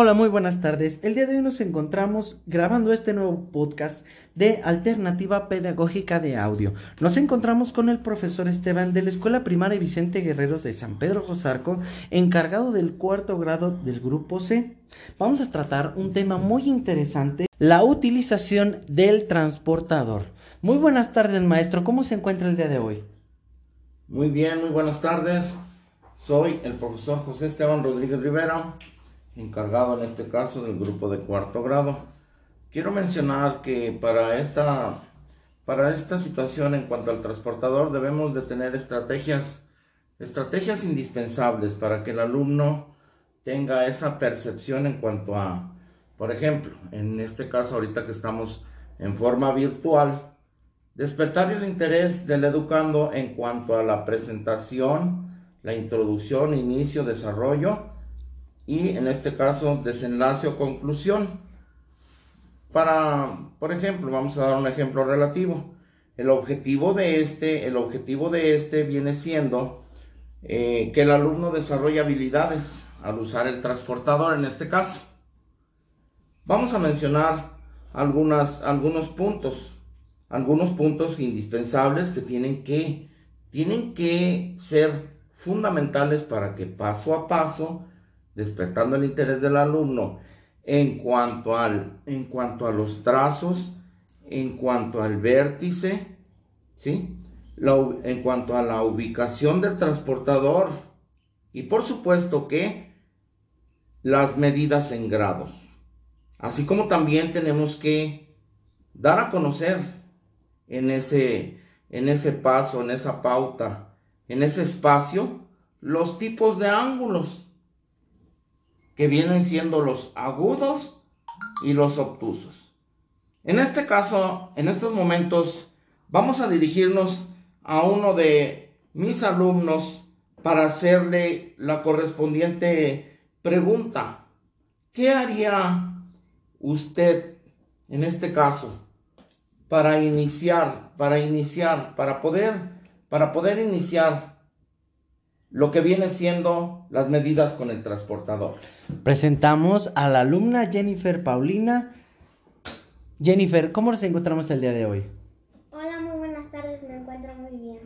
Hola, muy buenas tardes. El día de hoy nos encontramos grabando este nuevo podcast de Alternativa Pedagógica de Audio. Nos encontramos con el profesor Esteban de la Escuela Primaria Vicente Guerreros de San Pedro Josarco, encargado del cuarto grado del grupo C. Vamos a tratar un tema muy interesante, la utilización del transportador. Muy buenas tardes, maestro. ¿Cómo se encuentra el día de hoy? Muy bien, muy buenas tardes. Soy el profesor José Esteban Rodríguez Rivera encargado en este caso del grupo de cuarto grado. Quiero mencionar que para esta, para esta situación en cuanto al transportador debemos de tener estrategias, estrategias indispensables para que el alumno tenga esa percepción en cuanto a, por ejemplo, en este caso ahorita que estamos en forma virtual, despertar el interés del educando en cuanto a la presentación, la introducción, inicio, desarrollo y en este caso desenlace o conclusión. Para, por ejemplo, vamos a dar un ejemplo relativo. El objetivo de este, el objetivo de este viene siendo eh, que el alumno desarrolle habilidades al usar el transportador en este caso. Vamos a mencionar algunas, algunos puntos, algunos puntos indispensables que tienen que, tienen que ser fundamentales para que paso a paso despertando el interés del alumno en cuanto, al, en cuanto a los trazos, en cuanto al vértice, ¿sí? en cuanto a la ubicación del transportador y por supuesto que las medidas en grados. Así como también tenemos que dar a conocer en ese, en ese paso, en esa pauta, en ese espacio, los tipos de ángulos que vienen siendo los agudos y los obtusos. En este caso, en estos momentos, vamos a dirigirnos a uno de mis alumnos para hacerle la correspondiente pregunta. ¿Qué haría usted en este caso para iniciar, para iniciar, para poder, para poder iniciar lo que viene siendo las medidas con el transportador. Presentamos a la alumna Jennifer Paulina. Jennifer, ¿cómo nos encontramos el día de hoy? Hola, muy buenas tardes, me encuentro muy bien.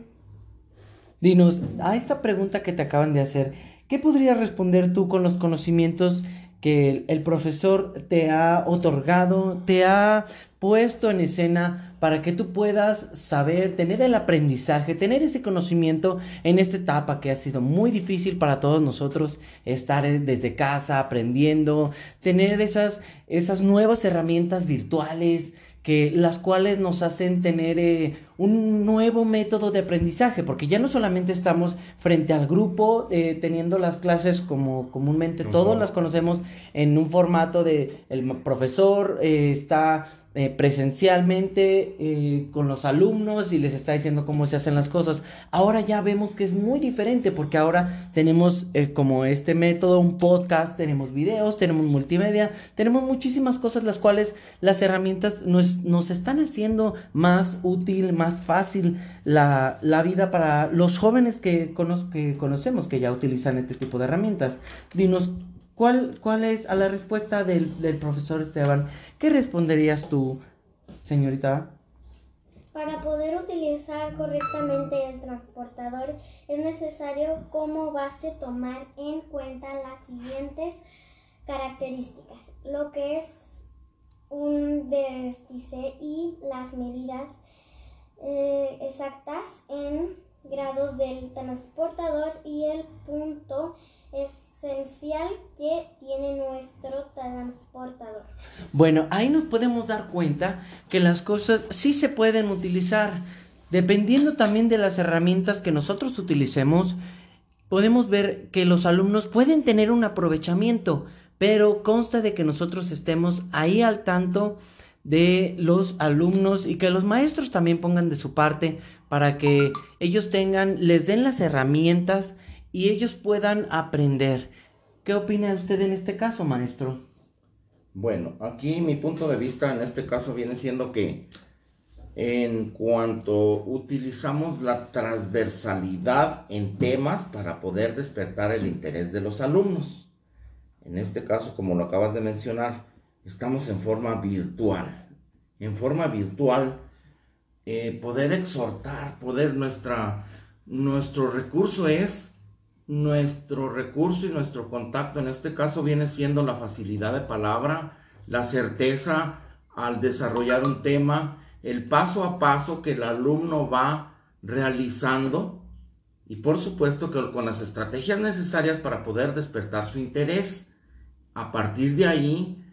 Dinos, a esta pregunta que te acaban de hacer, ¿qué podrías responder tú con los conocimientos que el profesor te ha otorgado, te ha puesto en escena para que tú puedas saber, tener el aprendizaje, tener ese conocimiento en esta etapa que ha sido muy difícil para todos nosotros, estar desde casa aprendiendo, tener esas, esas nuevas herramientas virtuales, que las cuales nos hacen tener eh, un nuevo método de aprendizaje, porque ya no solamente estamos frente al grupo eh, teniendo las clases como comúnmente todos las conocemos en un formato de el profesor eh, está eh, presencialmente eh, con los alumnos y les está diciendo cómo se hacen las cosas. Ahora ya vemos que es muy diferente porque ahora tenemos eh, como este método, un podcast, tenemos videos, tenemos multimedia, tenemos muchísimas cosas las cuales las herramientas nos, nos están haciendo más útil, más fácil la, la vida para los jóvenes que, que conocemos que ya utilizan este tipo de herramientas. Dinos ¿Cuál, ¿Cuál es a la respuesta del, profesor Esteban? ¿Qué responderías tú, señorita? Para poder utilizar correctamente el transportador es necesario como base tomar en cuenta las siguientes características, lo que es un vértice y las medidas eh, exactas en grados del transportador y el punto es esencial que tiene nuestro transportador. Bueno, ahí nos podemos dar cuenta que las cosas sí se pueden utilizar. Dependiendo también de las herramientas que nosotros utilicemos, podemos ver que los alumnos pueden tener un aprovechamiento, pero consta de que nosotros estemos ahí al tanto de los alumnos y que los maestros también pongan de su parte para que ellos tengan, les den las herramientas y ellos puedan aprender. ¿Qué opina usted en este caso, maestro? Bueno, aquí mi punto de vista en este caso viene siendo que en cuanto utilizamos la transversalidad en temas para poder despertar el interés de los alumnos. en este caso, como lo acabas de mencionar, estamos en forma virtual. En forma virtual, eh, poder exhortar, poder nuestra, nuestro recurso es, nuestro recurso y nuestro contacto en este caso viene siendo la facilidad de palabra, la certeza al desarrollar un tema, el paso a paso que el alumno va realizando y por supuesto que con las estrategias necesarias para poder despertar su interés. A partir de ahí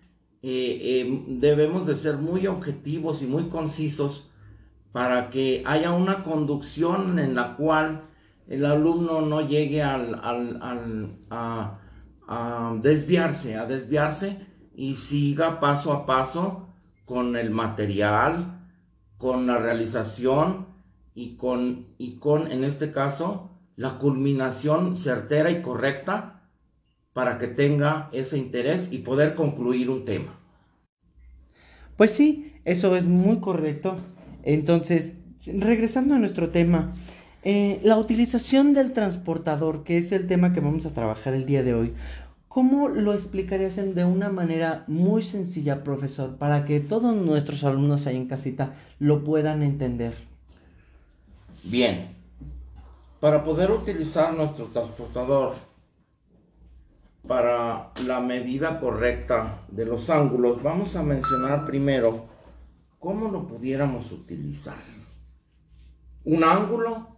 eh, eh, debemos de ser muy objetivos y muy concisos para que haya una conducción en la cual el alumno no llegue al, a, a desviarse, a desviarse y siga paso a paso con el material, con la realización y con, y con, en este caso, la culminación certera y correcta para que tenga ese interés y poder concluir un tema. Pues sí, eso es muy correcto. Entonces, regresando a nuestro tema, eh, la utilización del transportador, que es el tema que vamos a trabajar el día de hoy, ¿cómo lo explicarías de una manera muy sencilla, profesor, para que todos nuestros alumnos ahí en casita lo puedan entender? Bien, para poder utilizar nuestro transportador para la medida correcta de los ángulos, vamos a mencionar primero cómo lo pudiéramos utilizar. Un ángulo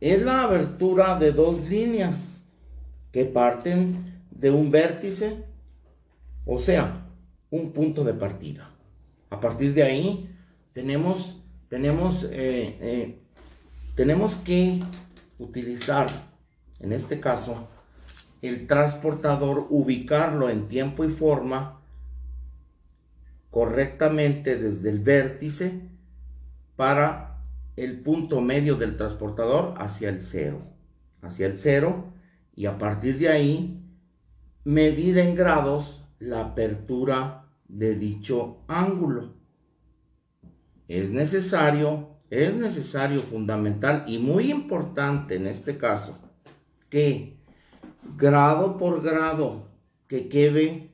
es la abertura de dos líneas que parten de un vértice, o sea, un punto de partida. A partir de ahí tenemos, tenemos eh, eh, tenemos que utilizar, en este caso, el transportador, ubicarlo en tiempo y forma correctamente desde el vértice para el punto medio del transportador hacia el cero, hacia el cero y a partir de ahí medir en grados la apertura de dicho ángulo. Es necesario es necesario, fundamental y muy importante en este caso, que grado por grado que quede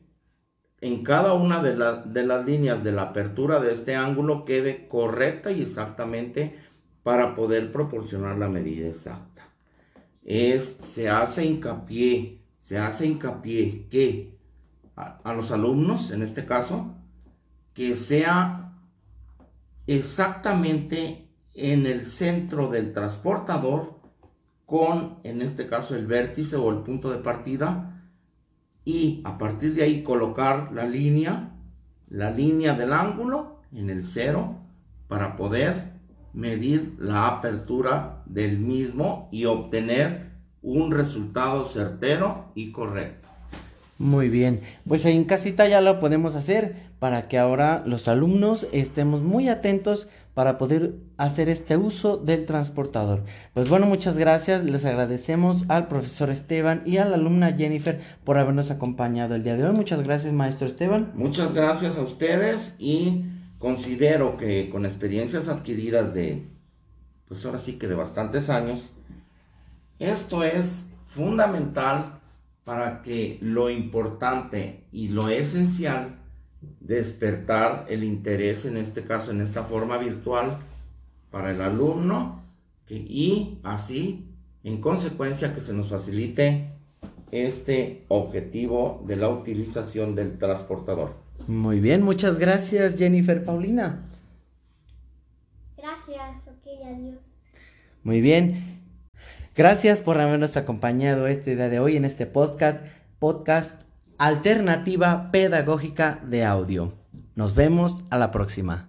en cada una de, de, las líneas de la apertura de este ángulo quede correcta y exactamente para poder proporcionar la medida exacta. Es, se hace hincapié, se hace hincapié que a los alumnos, en este caso, que sea exactamente en el centro del transportador con, en este caso, el vértice o el punto de partida y a partir de ahí colocar la línea, la línea del ángulo en el cero para poder medir la apertura del mismo y obtener un resultado certero y correcto. Muy bien, pues en casita ya lo podemos hacer para que ahora los alumnos estemos muy atentos para poder hacer este uso del transportador. Pues bueno, muchas gracias, les agradecemos al profesor Esteban y a la alumna Jennifer por habernos acompañado el día de hoy. Muchas gracias, maestro Esteban. Muchas gracias a ustedes y considero que con experiencias adquiridas de, pues ahora sí que de bastantes años, esto es fundamental para que lo importante y lo esencial despertar el interés, en este caso, en esta forma virtual, para el alumno y así, en consecuencia, que se nos facilite este objetivo de la utilización del transportador. Muy bien, muchas gracias Jennifer Paulina. Gracias, ok, adiós. Muy bien. Gracias por habernos acompañado este día de hoy en este podcast, podcast Alternativa Pedagógica de Audio. Nos vemos a la próxima.